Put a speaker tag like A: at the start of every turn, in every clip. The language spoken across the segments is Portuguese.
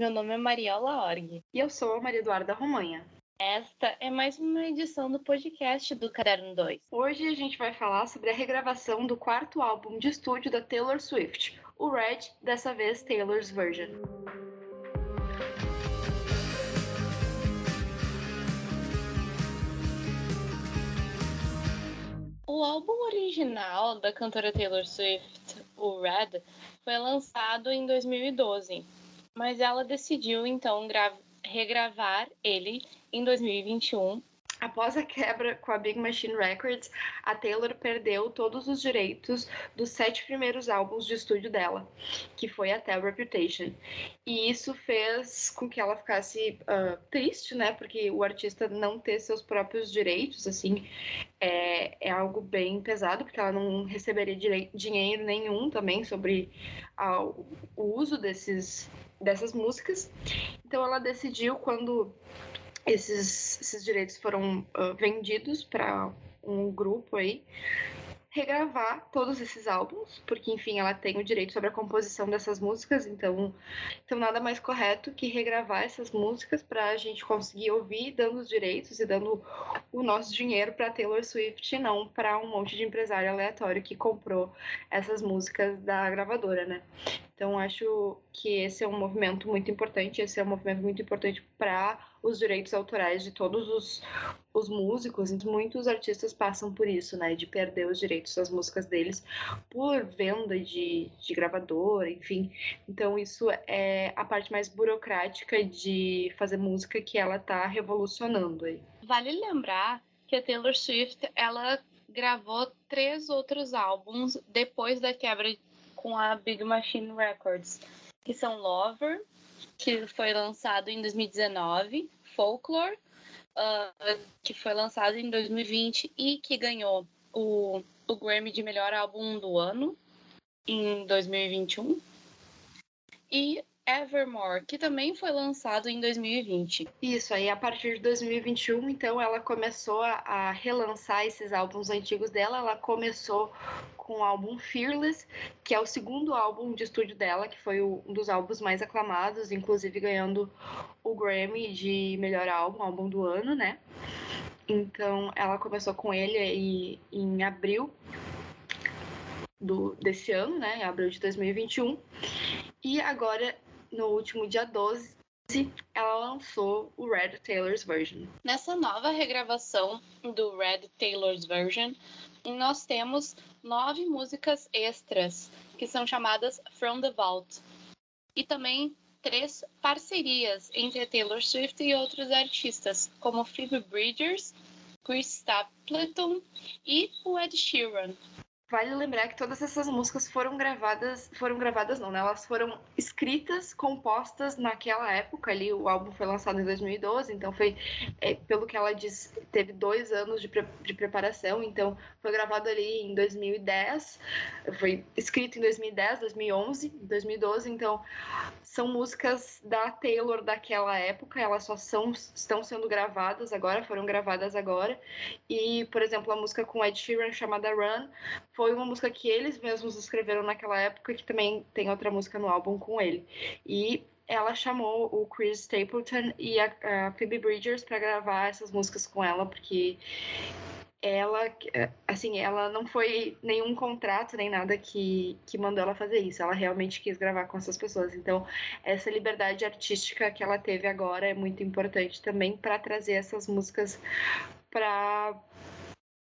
A: Meu nome é Mariola Org.
B: E eu sou a Maria Eduarda Romanha.
A: Esta é mais uma edição do podcast do Caderno 2.
B: Hoje a gente vai falar sobre a regravação do quarto álbum de estúdio da Taylor Swift, o Red, dessa vez Taylor's Version.
A: O álbum original da cantora Taylor Swift, o Red, foi lançado em 2012, mas ela decidiu então regravar ele em 2021
B: Após a quebra com a Big Machine Records, a Taylor perdeu todos os direitos dos sete primeiros álbuns de estúdio dela, que foi até Reputation. E isso fez com que ela ficasse uh, triste, né? Porque o artista não ter seus próprios direitos, assim, é, é algo bem pesado, porque ela não receberia dinheiro nenhum também sobre uh, o uso desses, dessas músicas. Então ela decidiu, quando esses, esses direitos foram uh, vendidos para um grupo aí regravar todos esses álbuns, porque enfim, ela tem o direito sobre a composição dessas músicas, então, então nada mais correto que regravar essas músicas para a gente conseguir ouvir, dando os direitos e dando o nosso dinheiro para Taylor Swift, e não para um monte de empresário aleatório que comprou essas músicas da gravadora, né? Então acho que esse é um movimento muito importante, esse é um movimento muito importante para os direitos autorais de todos os, os músicos. Muitos artistas passam por isso, né? De perder os direitos das músicas deles por venda de, de gravadora, enfim. Então isso é a parte mais burocrática de fazer música que ela tá revolucionando aí.
A: Vale lembrar que a Taylor Swift, ela gravou três outros álbuns depois da quebra com a Big Machine Records, que são Lover, que foi lançado em 2019, Folklore, uh, que foi lançado em 2020 e que ganhou o, o Grammy de melhor álbum do ano em 2021. E Evermore, que também foi lançado em 2020.
B: Isso, aí a partir de 2021, então, ela começou a, relançar esses álbuns antigos dela. Ela começou com o álbum Fearless, que é o segundo álbum de estúdio dela, que foi um dos álbuns mais aclamados, inclusive ganhando o Grammy de melhor álbum, álbum do ano, né? Então, ela começou com ele aí em abril do, desse ano, né? Em abril de 2021. E agora no último dia 12, ela lançou o Red Taylor's Version.
A: Nessa nova regravação do Red Taylor's Version, nós temos nove músicas extras, que são chamadas From the Vault, e também três parcerias entre Taylor Swift e outros artistas, como Phoebe Bridgers, Chris Stapleton e o Ed Sheeran.
B: Vale lembrar que todas essas músicas foram gravadas, foram gravadas não, né? Elas foram escritas, compostas naquela época ali. O álbum foi lançado em 2012, então foi, é, pelo que ela diz, teve dois anos de, pre de preparação. Então foi gravado ali em 2010, foi escrito em 2010, 2011, 2012. Então são músicas da Taylor daquela época. Elas só são estão sendo gravadas agora, foram gravadas agora. E por exemplo a música com Ed Sheeran chamada Run foi uma música que eles mesmos escreveram naquela época, que também tem outra música no álbum com ele. E ela chamou o Chris Stapleton e a, a Phoebe Bridgers para gravar essas músicas com ela, porque ela, assim, ela não foi nenhum contrato nem nada que, que mandou ela fazer isso. Ela realmente quis gravar com essas pessoas. Então, essa liberdade artística que ela teve agora é muito importante também para trazer essas músicas para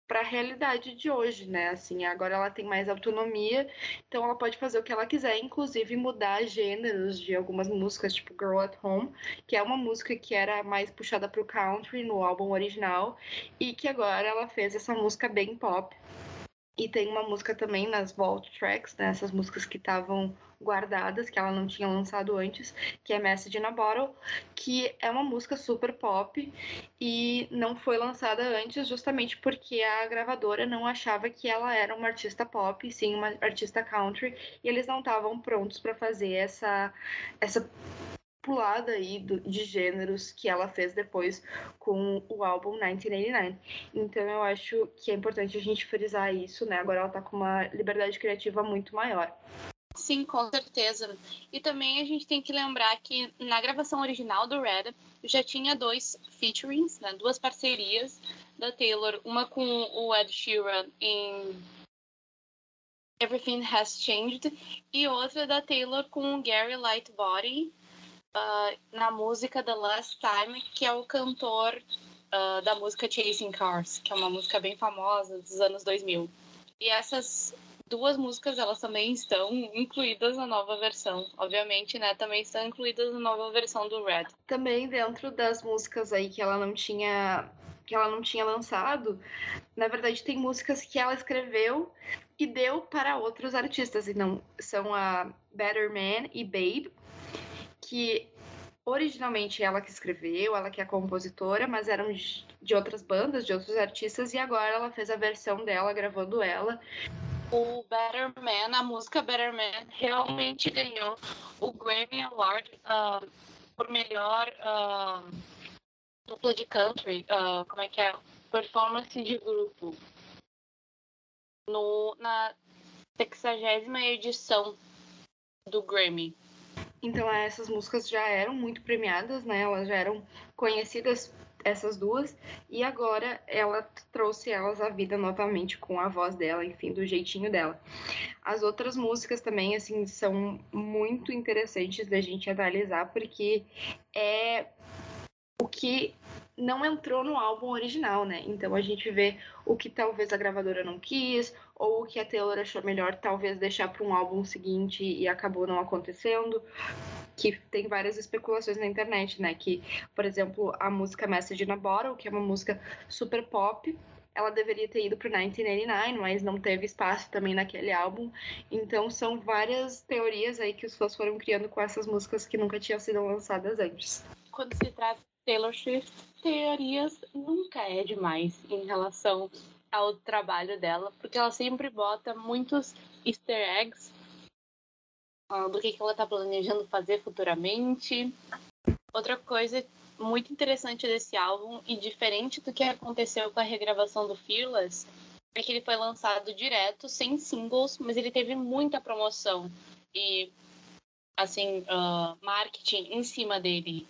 B: para a realidade de hoje, né? Assim, agora ela tem mais autonomia, então ela pode fazer o que ela quiser, inclusive mudar gêneros de algumas músicas, tipo Girl at Home, que é uma música que era mais puxada para o country no álbum original e que agora ela fez essa música bem pop. E tem uma música também nas Vault Tracks, né, essas músicas que estavam guardadas, que ela não tinha lançado antes, que é Message in a Bottle, que é uma música super pop e não foi lançada antes justamente porque a gravadora não achava que ela era uma artista pop, sim uma artista country, e eles não estavam prontos para fazer essa essa pulada aí de gêneros que ela fez depois com o álbum 1989. Então eu acho que é importante a gente frisar isso, né? Agora ela tá com uma liberdade criativa muito maior.
A: Sim, com certeza. E também a gente tem que lembrar que na gravação original do Red já tinha dois featurings, né, duas parcerias da Taylor, uma com o Ed Sheeran em Everything Has Changed e outra da Taylor com o Gary Lightbody uh, na música The Last Time, que é o cantor uh, da música Chasing Cars, que é uma música bem famosa dos anos 2000. E essas duas músicas elas também estão incluídas na nova versão. Obviamente, né, também estão incluídas na nova versão do Red.
B: Também dentro das músicas aí que ela não tinha que ela não tinha lançado, na verdade tem músicas que ela escreveu e deu para outros artistas, e não são a Better Man e Babe, que originalmente ela que escreveu, ela que é compositora, mas eram de outras bandas, de outros artistas, e agora ela fez a versão dela, gravando ela
A: o Better Man, a música Better Man, realmente ganhou o Grammy Award uh, por melhor uh, dupla de country, uh, como é que é? Performance de grupo. No, na 60 edição do Grammy.
B: Então essas músicas já eram muito premiadas, né? Elas já eram conhecidas essas duas, e agora ela trouxe elas à vida novamente com a voz dela, enfim, do jeitinho dela. As outras músicas também, assim, são muito interessantes da gente analisar, porque é o que não entrou no álbum original, né? Então a gente vê o que talvez a gravadora não quis, ou o que a Taylor achou melhor talvez deixar para um álbum seguinte e acabou não acontecendo. Que tem várias especulações na internet, né? Que, por exemplo, a música Message in a Bottle, que é uma música super pop, ela deveria ter ido para 1989, mas não teve espaço também naquele álbum. Então são várias teorias aí que os fãs foram criando com essas músicas que nunca tinham sido lançadas antes.
A: Quando se trata Taylor Swift, teorias nunca é demais em relação ao trabalho dela, porque ela sempre bota muitos easter eggs do que, que ela está planejando fazer futuramente. Outra coisa muito interessante desse álbum e diferente do que aconteceu com a regravação do Fearless é que ele foi lançado direto, sem singles, mas ele teve muita promoção e assim uh, marketing em cima dele.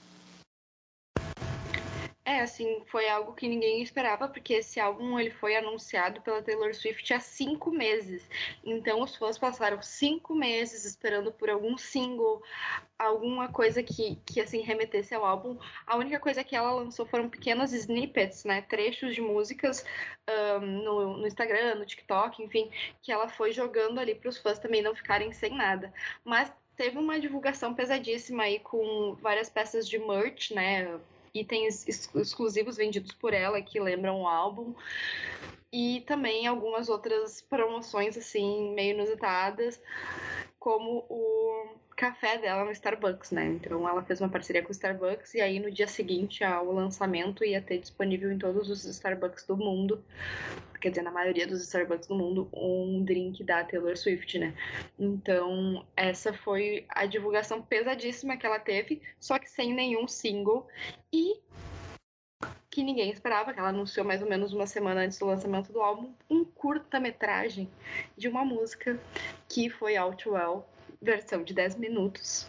B: É, assim, foi algo que ninguém esperava, porque esse álbum ele foi anunciado pela Taylor Swift há cinco meses. Então os fãs passaram cinco meses esperando por algum single, alguma coisa que, que assim, remetesse ao álbum. A única coisa que ela lançou foram pequenos snippets, né? Trechos de músicas um, no, no Instagram, no TikTok, enfim, que ela foi jogando ali para os fãs também não ficarem sem nada. Mas teve uma divulgação pesadíssima aí com várias peças de merch, né? Itens exclusivos vendidos por ela que lembram o álbum. E também algumas outras promoções, assim, meio inusitadas, como o café dela no Starbucks, né? Então ela fez uma parceria com o Starbucks e aí no dia seguinte ao lançamento ia ter disponível em todos os Starbucks do mundo, quer dizer, na maioria dos Starbucks do mundo, um drink da Taylor Swift, né? Então essa foi a divulgação pesadíssima que ela teve, só que sem nenhum single e que ninguém esperava, que ela anunciou mais ou menos uma semana antes do lançamento do álbum, um curta-metragem de uma música que foi Outwell, versão de 10 minutos,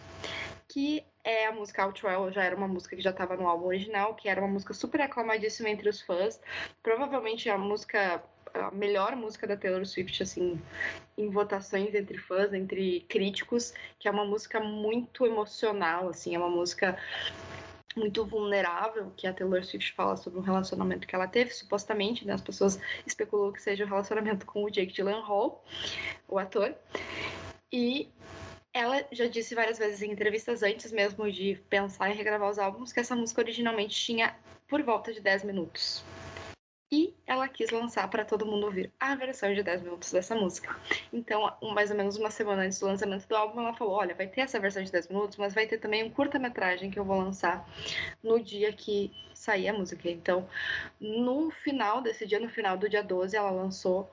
B: que é a música Outwell, já era uma música que já estava no álbum original, que era uma música super aclamadíssima entre os fãs, provavelmente a música a melhor música da Taylor Swift, assim, em votações entre fãs, entre críticos, que é uma música muito emocional, assim, é uma música muito vulnerável, que a Taylor Swift fala sobre um relacionamento que ela teve, supostamente, né? As pessoas especulam que seja o um relacionamento com o Jake Gyllenhaal, o ator. E ela já disse várias vezes em entrevistas antes mesmo de pensar em regravar os álbuns que essa música originalmente tinha por volta de 10 minutos. E ela quis lançar para todo mundo ouvir a versão de 10 minutos dessa música. Então, mais ou menos uma semana antes do lançamento do álbum, ela falou: Olha, vai ter essa versão de 10 minutos, mas vai ter também um curta-metragem que eu vou lançar no dia que sair a música. Então, no final desse dia, no final do dia 12, ela lançou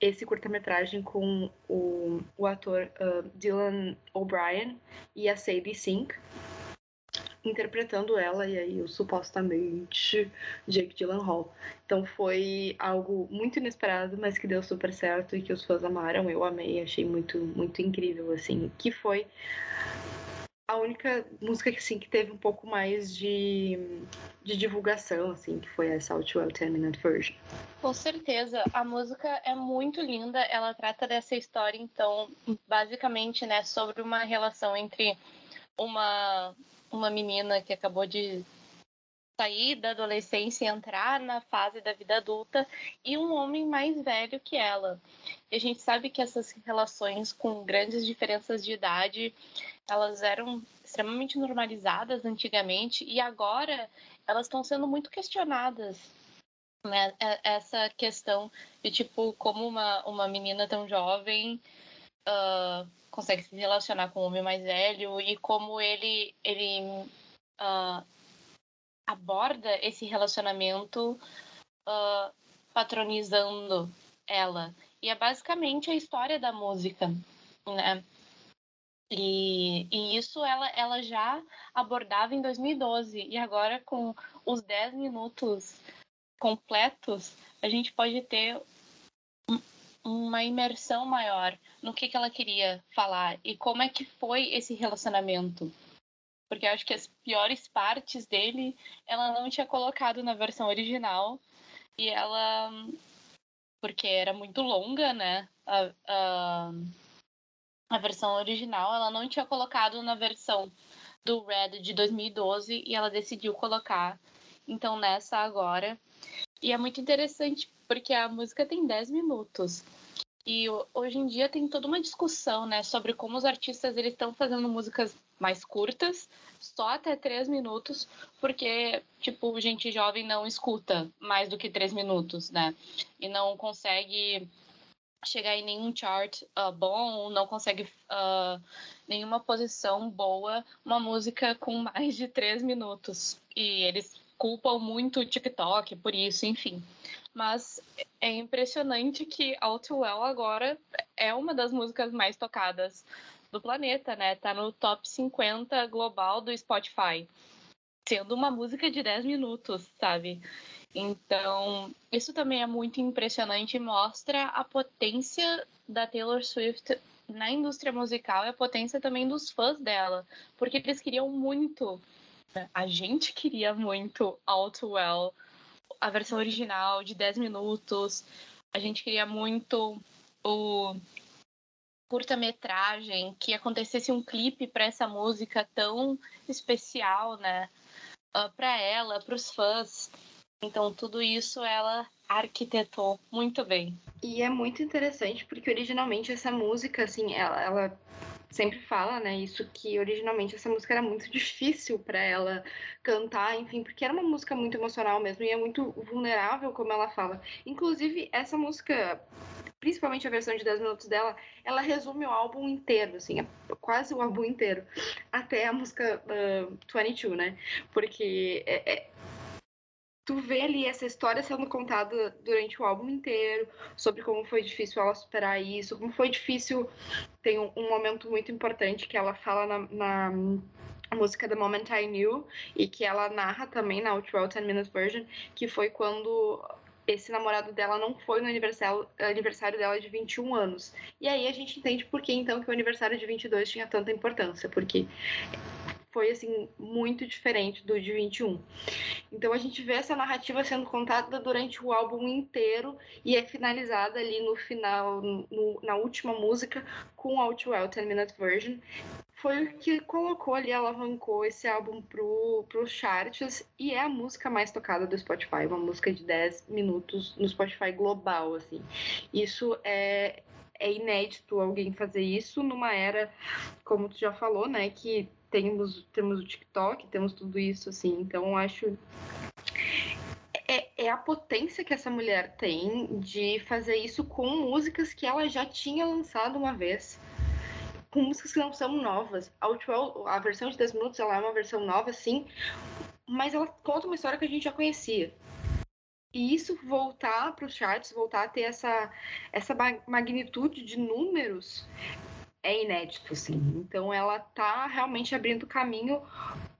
B: esse curta-metragem com o, o ator uh, Dylan O'Brien e a Sadie Sink. interpretando ela e aí o supostamente Jake Gyllenhaal. Então foi algo muito inesperado, mas que deu super certo e que os fãs amaram. Eu amei, achei muito muito incrível assim, que foi a única música que assim que teve um pouco mais de, de divulgação assim, que foi essa Outwell 10 Minute Version.
A: Com certeza, a música é muito linda, ela trata dessa história então, basicamente, né, sobre uma relação entre uma uma menina que acabou de sair da adolescência e entrar na fase da vida adulta e um homem mais velho que ela. E a gente sabe que essas relações com grandes diferenças de idade, elas eram extremamente normalizadas antigamente e agora elas estão sendo muito questionadas. Né? É, essa questão de tipo como uma, uma menina tão jovem uh, consegue se relacionar com um homem mais velho e como ele ele uh, aborda esse relacionamento uh, patronizando ela e é basicamente a história da música né e, e isso ela, ela já abordava em 2012 e agora com os 10 minutos completos a gente pode ter uma imersão maior no que, que ela queria falar e como é que foi esse relacionamento. Porque eu acho que as piores partes dele ela não tinha colocado na versão original e ela. Porque era muito longa, né? A versão original ela não tinha colocado na versão do Red de 2012 e ela decidiu colocar então nessa agora. E é muito interessante porque a música tem 10 minutos. E hoje em dia tem toda uma discussão, né, sobre como os artistas eles estão fazendo músicas mais curtas, só até três minutos, porque tipo gente jovem não escuta mais do que três minutos, né, e não consegue chegar em nenhum chart uh, bom, não consegue uh, nenhuma posição boa, uma música com mais de três minutos. E eles culpam muito o TikTok por isso, enfim. Mas é impressionante que Outwell agora é uma das músicas mais tocadas do planeta, né? Tá no top 50 global do Spotify. Sendo uma música de 10 minutos, sabe? Então, isso também é muito impressionante e mostra a potência da Taylor Swift na indústria musical e a potência também dos fãs dela, porque eles queriam muito, né? a gente queria muito Outwell a versão original de 10 minutos. A gente queria muito o curta-metragem, que acontecesse um clipe para essa música tão especial, né? Uh, ah, para ela, para os fãs. Então, tudo isso ela arquitetou muito bem.
B: E é muito interessante porque originalmente essa música, assim, ela, ela sempre fala, né, isso que originalmente essa música era muito difícil para ela cantar, enfim, porque era uma música muito emocional mesmo e é muito vulnerável, como ela fala. Inclusive, essa música, principalmente a versão de 10 minutos dela, ela resume o álbum inteiro, assim, é quase o álbum inteiro, até a música uh, 22, né? Porque é, é tu vê ali essa história sendo contada durante o álbum inteiro, sobre como foi difícil ela superar isso, como foi difícil. Tem um, um momento muito importante que ela fala na, na música The Moment I Knew e que ela narra também na Outro 10 Minutes Version, que foi quando esse namorado dela não foi no aniversário, aniversário dela de 21 anos. E aí a gente entende por que então que o aniversário de 22 tinha tanta importância, porque foi assim muito diferente do de 21. Então a gente vê essa narrativa sendo contada durante o álbum inteiro e é finalizada ali no final, no, na última música com Outwell 10 Minute Version. Foi o que colocou ali, alavancou esse álbum pro, pros charts e é a música mais tocada do Spotify, uma música de 10 minutos no Spotify global, assim. Isso é, é inédito alguém fazer isso numa era, como tu já falou, né, que temos, temos o TikTok, temos tudo isso, assim. Então, acho. É, é a potência que essa mulher tem de fazer isso com músicas que ela já tinha lançado uma vez. Com músicas que não são novas. A, Outwell, a versão de 10 minutos ela é uma versão nova, sim, mas ela conta uma história que a gente já conhecia. E isso voltar para os charts, voltar a ter essa, essa magnitude de números, é inédito, assim. Então ela tá realmente abrindo caminho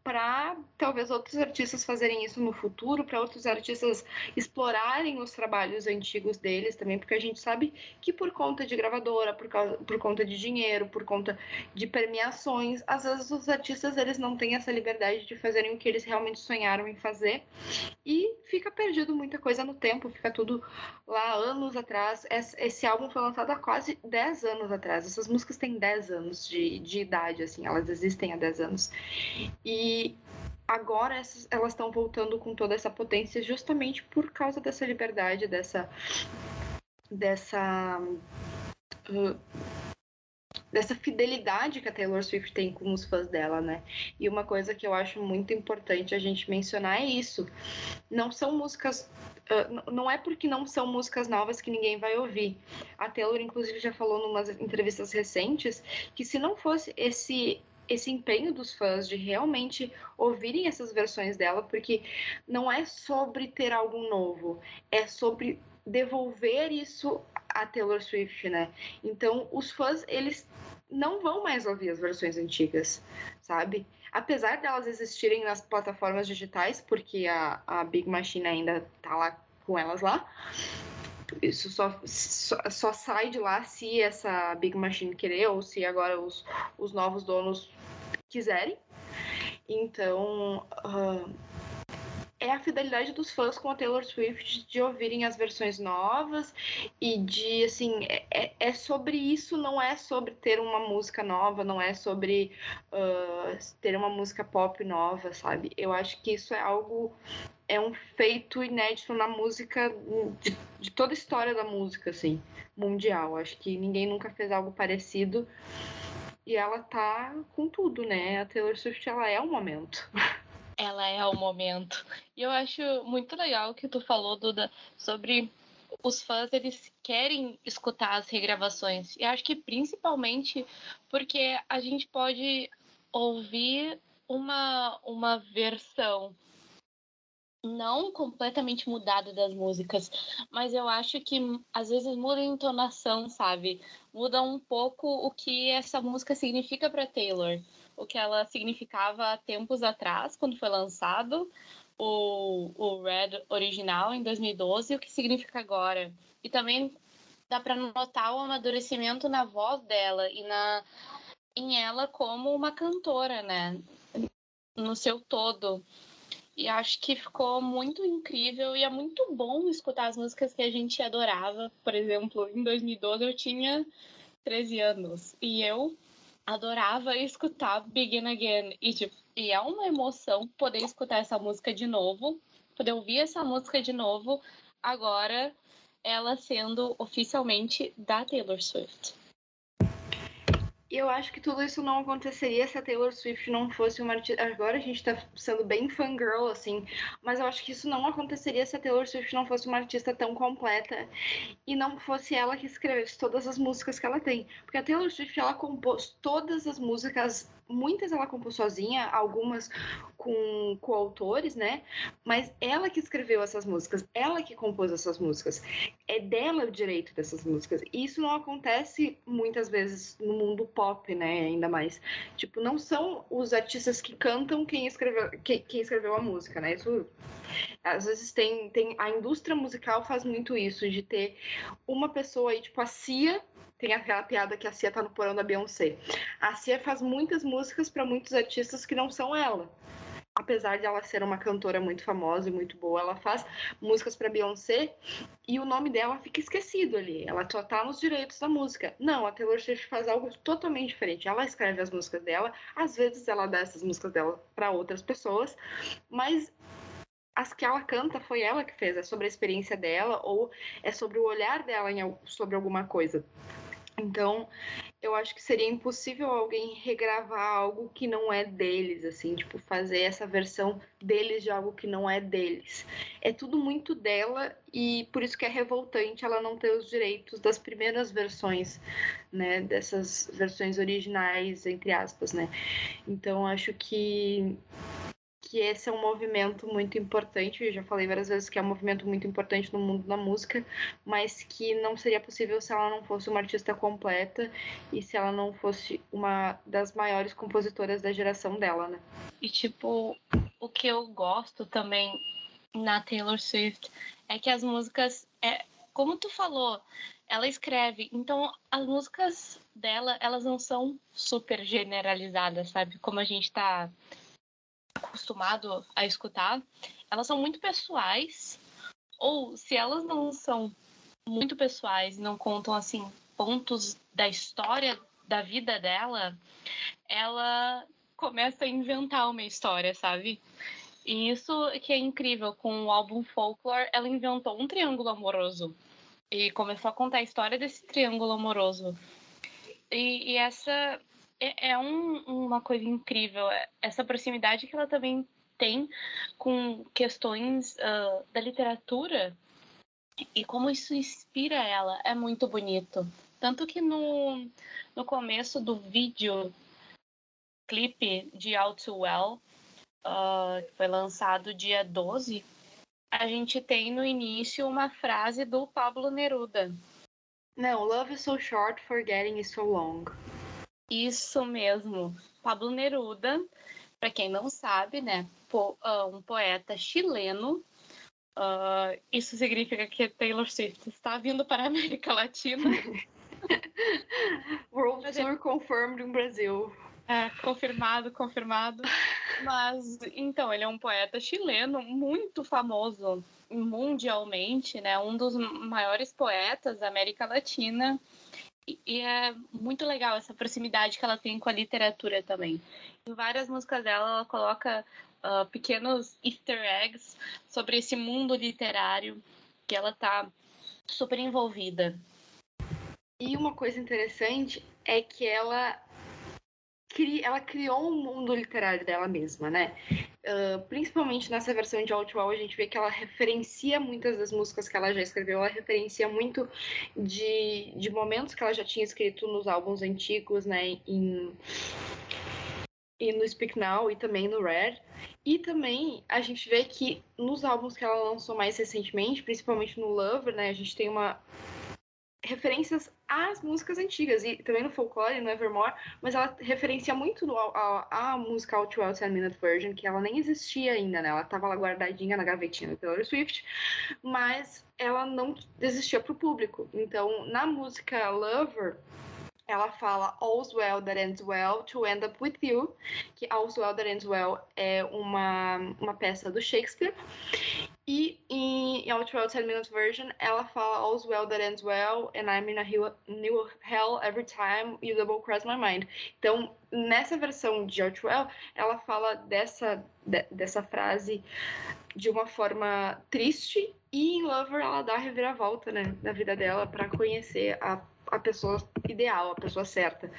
B: para talvez outros artistas fazerem isso no futuro, para outros artistas explorarem os trabalhos antigos deles também, porque a gente sabe que por conta de gravadora, por, causa, por conta de dinheiro, por conta de premiações, às vezes os artistas eles não têm essa liberdade de fazerem o que eles realmente sonharam em fazer e fica perdido muita coisa no tempo, fica tudo lá anos atrás. Esse álbum foi lançado há quase 10 anos atrás. Essas músicas têm 10 anos de, de idade, assim, elas existem há 10 anos. E agora essas, elas estão voltando com toda essa potência justamente por causa dessa liberdade, dessa dessa uh, dessa fidelidade que a Taylor Swift tem com os fãs dela, né? E uma coisa que eu acho muito importante a gente mencionar é isso. Não são músicas Uh, não é porque não são músicas novas que ninguém vai ouvir. A Taylor, inclusive, já falou em umas entrevistas recentes que se não fosse esse esse empenho dos fãs de realmente ouvirem essas versões dela, porque não é sobre ter algo novo, é sobre devolver isso a Taylor Swift, né? Então, os fãs, eles não vão mais ouvir as versões antigas, sabe? Apesar delas existirem nas plataformas digitais, porque a, a Big Machine ainda tá lá com elas lá, isso só, só, só, sai de lá se essa Big Machine querer ou se agora os, os novos donos quiserem. Então, uh, é a fidelidade dos fãs com a Taylor Swift de ouvirem as versões novas e de, assim, é, é, é sobre isso, não é sobre ter uma música nova, não é sobre uh, ter uma música pop nova, sabe? Eu acho que isso é algo, é um feito inédito na música, de, de toda a história da música, assim, mundial. Acho que ninguém nunca fez algo parecido. E ela tá com tudo, né? A Taylor Swift, ela é o momento.
A: Ela é o momento. E eu acho muito legal que tu falou, Duda, sobre os fãs, eles querem escutar as regravações. E acho que principalmente porque a gente pode ouvir uma, uma versão não completamente mudada das músicas, mas eu acho que às vezes muda a entonação, sabe? Muda um pouco o que essa música significa para Taylor, o que ela significava há tempos atrás, quando foi lançado o, o Red original em 2012, e o que significa agora. E também dá para notar o amadurecimento na voz dela e na em ela como uma cantora, né? No seu todo. E acho que ficou muito incrível e é muito bom escutar as músicas que a gente adorava. Por exemplo, em 2012 eu tinha 13 anos e eu adorava escutar Begin Again. E, tipo, e é uma emoção poder escutar essa música de novo, poder ouvir essa música de novo, agora ela sendo oficialmente da Taylor Swift.
B: Eu acho que tudo isso não aconteceria se a Taylor Swift não fosse uma artista. Agora a gente tá sendo bem fangirl, assim, mas eu acho que isso não aconteceria se a Taylor Swift não fosse uma artista tão completa e não fosse ela que escrevesse todas as músicas que ela tem. Porque a Taylor Swift, ela compôs todas as músicas muitas ela compôs sozinha, algumas com coautores, né? Mas ela que escreveu essas músicas, ela que compôs essas músicas. É dela o direito dessas músicas. E isso não acontece muitas vezes no mundo pop, né? Ainda mais. Tipo, não são os artistas que cantam quem escreveu, quem, quem escreveu a música, né? Isso às vezes tem, tem a indústria musical faz muito isso de ter uma pessoa aí, tipo a Cia, tem aquela piada que a Cia tá no porão da Beyoncé. A Cia faz muitas músicas para muitos artistas que não são ela. Apesar de ela ser uma cantora muito famosa e muito boa, ela faz músicas para Beyoncé e o nome dela fica esquecido ali. Ela só tá nos direitos da música. Não, a Taylor Swift faz algo totalmente diferente. Ela escreve as músicas dela, às vezes ela dá essas músicas dela para outras pessoas, mas as que ela canta foi ela que fez, é sobre a experiência dela ou é sobre o olhar dela em, sobre alguma coisa. Então, eu acho que seria impossível alguém regravar algo que não é deles, assim, tipo, fazer essa versão deles de algo que não é deles. É tudo muito dela e por isso que é revoltante ela não ter os direitos das primeiras versões, né, dessas versões originais, entre aspas, né. Então, acho que que esse é um movimento muito importante, eu já falei várias vezes que é um movimento muito importante no mundo da música, mas que não seria possível se ela não fosse uma artista completa e se ela não fosse uma das maiores compositoras da geração dela, né?
A: E tipo, o que eu gosto também na Taylor Swift é que as músicas é como tu falou, ela escreve. Então, as músicas dela, elas não são super generalizadas, sabe? Como a gente tá acostumado a escutar. Elas são muito pessoais. Ou se elas não são muito pessoais, não contam assim pontos da história da vida dela, ela começa a inventar uma história, sabe? E isso que é incrível, com o álbum Folklore, ela inventou um triângulo amoroso e começou a contar a história desse triângulo amoroso. E, e essa é, é um, uma coisa incrível, é, essa proximidade que ela também tem com questões uh, da literatura e como isso inspira ela é muito bonito. Tanto que no, no começo do vídeo clipe de All Too Well, uh, que foi lançado dia 12, a gente tem no início uma frase do Pablo Neruda.
B: Não, love is so short, forgetting is so long.
A: Isso mesmo. Pablo Neruda, para quem não sabe, né, uh, um poeta chileno. Uh, isso significa que Taylor Swift está vindo para a América Latina.
B: World Tour confirmed no Brasil.
A: É, confirmado, confirmado. Mas, então, ele é um poeta chileno muito famoso mundialmente, né? Um dos maiores poetas da América Latina. E é muito legal essa proximidade que ela tem com a literatura também. Em várias músicas dela, ela coloca uh, pequenos easter eggs sobre esse mundo literário que ela tá super envolvida.
B: E uma coisa interessante é que ela ela criou um mundo literário dela mesma, né? Uh, principalmente nessa versão de Outwell, a gente vê que ela referencia muitas das músicas que ela já escreveu, ela referencia muito de, de momentos que ela já tinha escrito nos álbuns antigos, né? Em, e no Speak Now e também no Red. E também a gente vê que nos álbuns que ela lançou mais recentemente, principalmente no Lover, né? A gente tem uma referências às músicas antigas e também no folclore, no Evermore, mas ela referencia muito a, música All Too Well 10 Minute Version, que ela nem existia ainda, né? Ela tava lá guardadinha na gavetinha da Taylor Swift, mas ela não existia pro público. Então, na música Lover, ela fala All's Well That Ends Well to End Up With You, que All's Well That Ends Well é uma, uma peça do Shakespeare. E em Outwell 10 Minutes Version, ela fala All's Well That Ends Well and I'm in a new hell every time you double cross my mind. Então, nessa versão de Outwell, ela fala dessa, de, dessa frase de uma forma triste e em Lover ela dá a reviravolta né, na vida dela para conhecer a a pessoa ideal, a pessoa certa.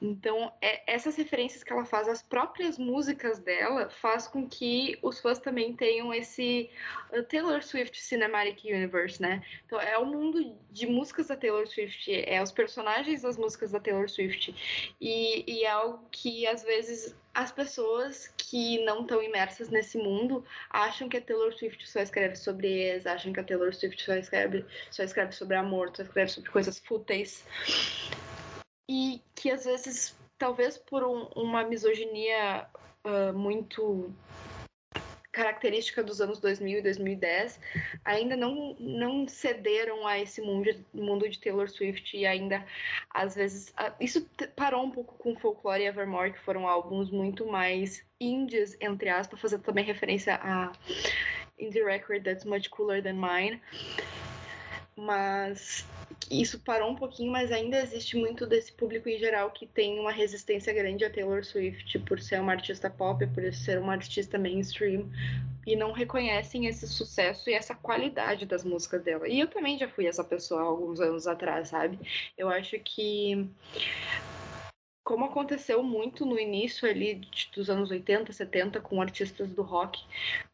B: Então, é, essas referências que ela faz às próprias músicas dela faz com que os fãs também tenham esse uh, Taylor Swift Cinematic Universe, né? Então, é o mundo de músicas da Taylor Swift, é os personagens das músicas da Taylor Swift. E, e é algo que, às vezes, as pessoas que não estão imersas nesse mundo acham que a Taylor Swift só escreve sobre ex, acham que a Taylor Swift só escreve, só escreve sobre amor, só escreve sobre coisas fúteis. E que às vezes, talvez por um, uma misoginia uh, muito característica dos anos 2000 e 2010, ainda não, não cederam a esse mundo, mundo de Taylor Swift e ainda, às vezes, isso parou um pouco com Folklore e Evermore, que foram álbuns muito mais indies, entre aspas, fazendo também referência a Indie Record That's Much Cooler Than Mine. Mas isso parou um pouquinho, mas ainda existe muito desse público em geral que tem uma resistência grande a Taylor Swift por ser uma artista pop, por ser uma artista mainstream e não reconhecem esse sucesso e essa qualidade das músicas dela. E eu também já fui essa pessoa alguns anos atrás, sabe? Eu acho que como aconteceu muito no início ali dos anos 80, 70 com artistas do rock,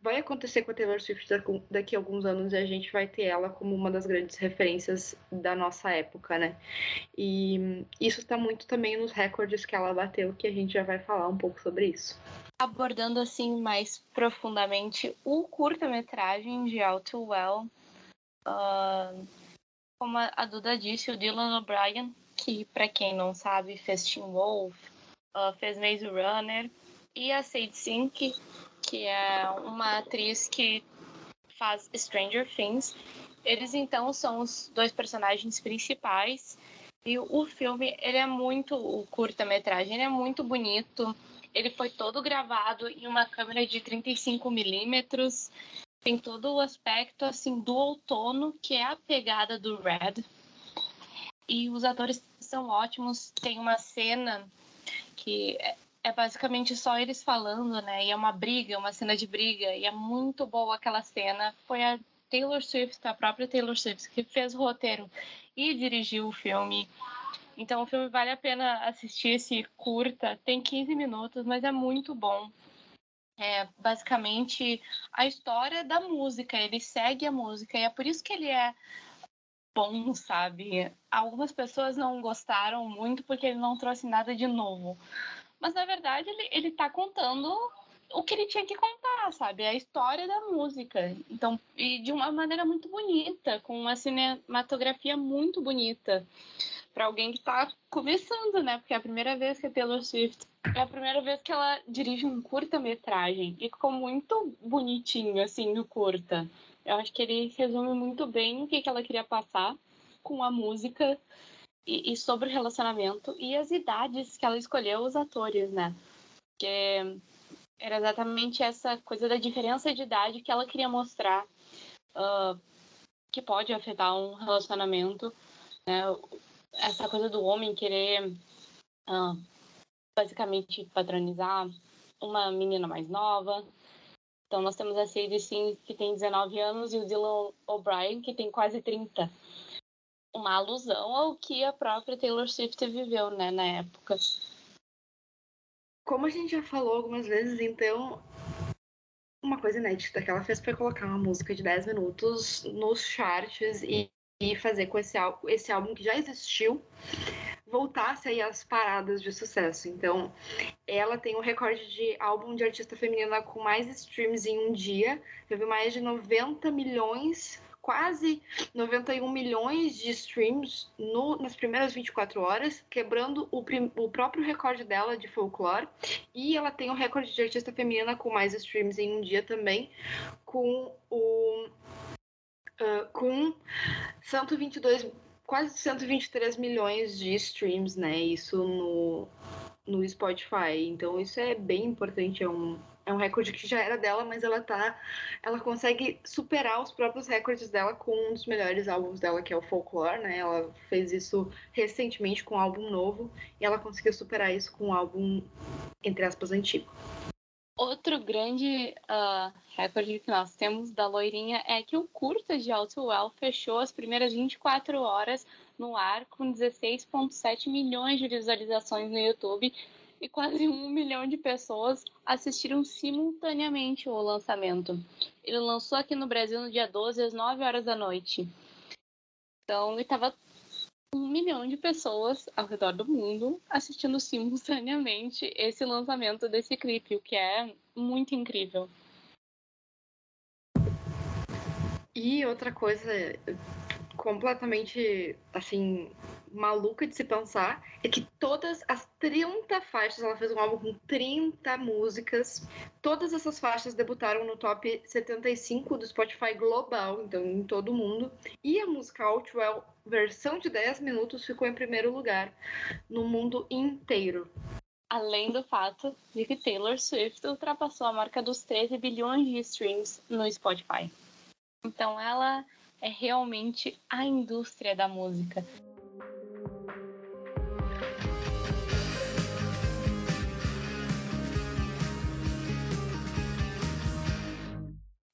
B: vai acontecer com a Taylor Swift daqui a alguns anos e a gente vai ter ela como uma das grandes referências da nossa época, né? E isso está muito também nos recordes que ela bateu, que a gente já vai falar um pouco sobre isso.
A: abordando assim mais profundamente o curta-metragem de All Too Well. Uh, como a Duda disse, o Dylan O'Brien, que para quem não sabe fez Teen Wolf, uh, fez Maze Runner, e a Sadie Sink, que é uma atriz que faz Stranger Things. Eles então são os dois personagens principais e o filme ele é muito o curta-metragem, ele é muito bonito. Ele foi todo gravado em uma câmera de 35 milímetros. Tem todo o aspecto assim do outono, que é a pegada do Red. E os atores são ótimos. Tem uma cena que é, basicamente só eles falando, né? E é uma briga, uma cena de briga. E é muito boa aquela cena. Foi a Taylor Swift, a própria Taylor Swift, que fez o roteiro e dirigiu o filme. Então o filme vale a pena assistir esse curta. Tem 15 minutos, mas é muito bom. É basicamente a história da música. Ele segue a música e é por isso que ele é bom, sabe? Algumas pessoas não gostaram muito porque ele não trouxe nada de novo. Mas na verdade ele, ele tá contando o que ele tinha que contar, sabe? A história da música. Então, e de uma maneira muito bonita, com uma cinematografia muito bonita. Para alguém que está começando, né? Porque é a primeira vez que a Taylor Swift é a primeira vez que ela dirige um curta-metragem e ficou muito bonitinho assim no curta. Eu acho que ele resume muito bem o que, que ela queria passar com a música e, e sobre o relacionamento e as idades que ela escolheu os atores, né? Porque era exatamente essa coisa da diferença de idade que ela queria mostrar uh, que pode afetar um relacionamento, né? Essa coisa do homem querer uh, basicamente padronizar uma menina mais nova. Então nós temos a Sadie Sim, que tem 19 anos, e o Dylan O'Brien, que tem quase 30. Uma alusão ao que a própria Taylor Swift viveu, né, na época.
B: Como a gente já falou algumas vezes, então, uma coisa inédita que ela fez foi colocar uma música de 10 minutos nos charts e, e fazer com esse, esse álbum que já existiu voltasse aí às paradas de sucesso. Então, ela tem o recorde de álbum de artista feminina com mais streams em um dia. Teve mais de 90 milhões quase 91 milhões de streams no, nas primeiras 24 horas, quebrando o, o, próprio recorde dela de folclore. E ela tem o recorde de artista feminina com mais streams em um dia também, com o. Uh, com 122, quase 123 milhões de streams, né? Isso no, no Spotify. Então isso é bem importante, é um, é um recorde que já era dela, mas ela tá. Ela consegue superar os próprios recordes dela com um dos melhores álbuns dela, que é o Folklore, né? Ela fez isso recentemente com um álbum novo e ela conseguiu superar isso com um álbum, entre aspas, antigo.
A: Outro grande uh, recorde que nós temos da loirinha é que o curta de Alto Well fechou as primeiras 24 horas no ar com 16,7 milhões de visualizações no YouTube e quase um milhão de pessoas assistiram simultaneamente o lançamento. Ele lançou aqui no Brasil no dia 12, às 9 horas da noite. Então, estava um milhão de pessoas ao redor do mundo assistindo simultaneamente esse lançamento desse clipe, o que é muito incrível.
B: E outra coisa completamente assim maluca de se pensar é que todas as 30 faixas, ela fez um álbum com 30 músicas, todas essas faixas debutaram no top 75 do Spotify global, então em todo o mundo, e a música Outwell, versão de 10 minutos, ficou em primeiro lugar no mundo inteiro.
A: Além do fato de que Taylor Swift ultrapassou a marca dos 13 bilhões de streams no Spotify. Então ela é realmente a indústria da música.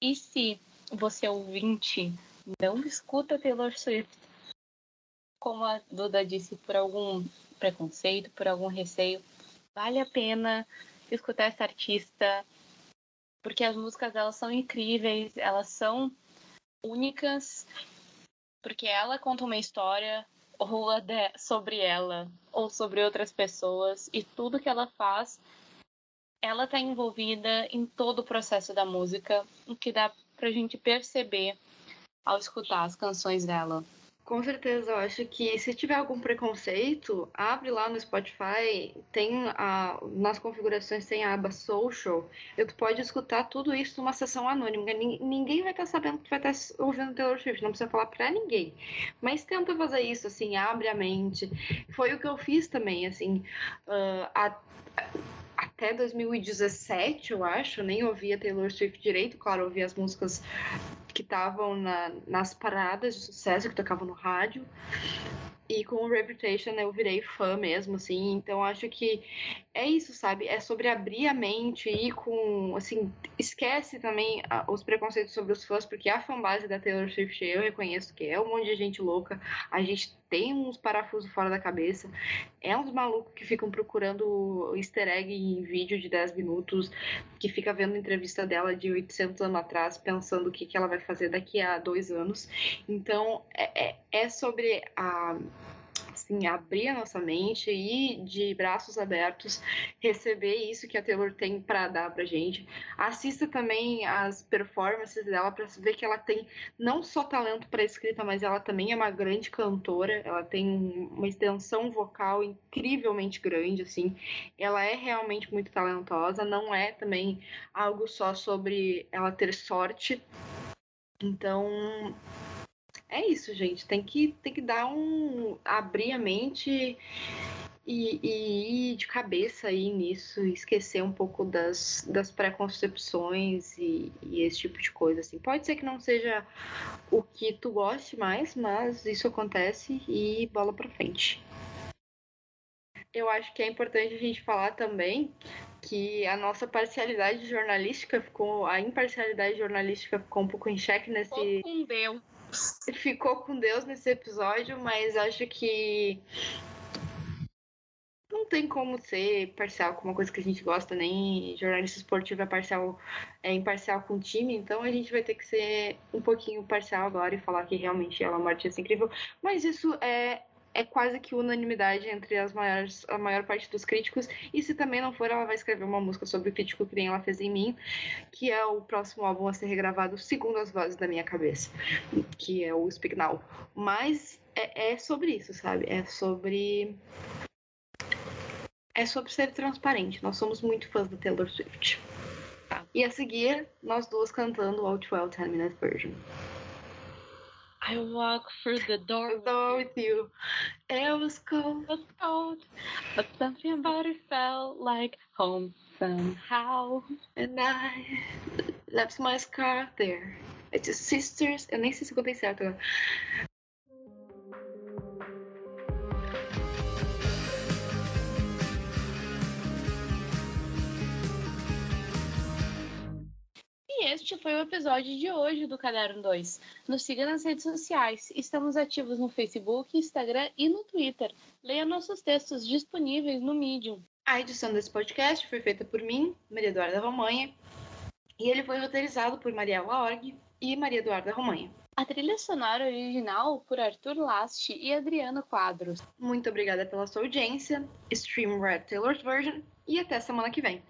A: E se você ouvinte não escuta Taylor Swift, como a Duda disse, por algum preconceito, por algum receio, vale a pena escutar essa artista, porque as músicas dela são incríveis, elas são únicas, porque ela conta uma história ou sobre ela ou sobre outras pessoas e tudo que ela faz ela tá envolvida em todo o processo da música, o que dá pra gente perceber ao escutar as canções dela.
B: Com certeza, eu acho que se tiver algum preconceito, abre lá no Spotify, tem a, nas configurações tem a aba social, e tu pode escutar tudo isso numa sessão anônima. Ninguém vai estar tá sabendo que tu vai estar tá ouvindo Taylor Swift, não precisa falar pra ninguém. Mas tenta fazer isso, assim, abre a mente. Foi o que eu fiz também, assim, uh, a, até 2017, eu acho, nem ouvia Taylor Swift direito, claro, ouvia as músicas que estavam na, nas paradas de sucesso que tocavam no rádio. E com o Reputation eu virei fã mesmo, assim. Então acho que é isso, sabe? É sobre abrir a mente e com, assim, esquece também os preconceitos sobre os fãs, porque a fanbase da Taylor Swift eu reconheço que é um monte de gente louca. A gente tem uns parafusos fora da cabeça. É uns malucos que ficam procurando easter egg em vídeo de 10 minutos, que fica vendo entrevista dela de 800 anos atrás, pensando o que, que ela vai fazer daqui a dois anos. Então, é, é, é sobre a assim, abrir a nossa mente e de braços abertos receber isso que a Taylor tem para dar pra gente. Assista também as performances dela para ver que ela tem não só talento para escrita, mas ela também é uma grande cantora. Ela tem uma extensão vocal incrivelmente grande, assim. Ela é realmente muito talentosa, não é também algo só sobre ela ter sorte. Então, é isso, gente. Tem que, tem que dar um. abrir a mente e, e ir de cabeça aí nisso, esquecer um pouco das, das preconcepções e, e, esse tipo de coisa. Assim. Pode ser que não seja o que tu goste mais, mas isso acontece e bola pra frente. Eu acho que é importante a gente falar também que a nossa parcialidade jornalística ficou, a imparcialidade jornalística ficou um pouco em xeque nesse.
A: Deus
B: ficou com Deus nesse episódio, mas acho que não tem como ser parcial com uma coisa que a gente gosta, nem jornalista esportivo é parcial, é imparcial com o time, então a gente vai ter que ser um pouquinho parcial agora e falar que realmente ela é uma artista incrível. Mas isso é é quase que unanimidade entre as maiores, a maior parte dos críticos. E se também não for, ela vai escrever uma música sobre o crítico que nem ela fez em mim, que é o próximo álbum a ser regravado segundo as vozes da minha cabeça, que é o Speak Now. Mas é, é sobre isso, sabe? É sobre. É sobre ser transparente. Nós somos muito fãs da Taylor Swift. Tá. E a seguir, nós duas cantando o Out 12 10 Minute Version.
A: I walk through the door,
B: with you. It was cold.
A: It was cold, but something about it felt like home somehow.
B: And I left my scarf there. It's just sisters. Eu nem sei se eu contei
A: este foi o episódio de hoje do Caderno 2. Nos siga nas redes sociais. Estamos ativos no Facebook, Instagram e no Twitter. Leia nossos textos disponíveis no Medium.
B: A edição desse podcast foi feita por mim, Maria Eduarda Romanha, e ele foi roteirizado por Mariela Org e Maria Eduarda Romanha.
A: A trilha sonora original por Arthur Last e Adriano Quadros.
B: Muito obrigada pela sua audiência. Stream Red Taylor's Version e até semana que vem.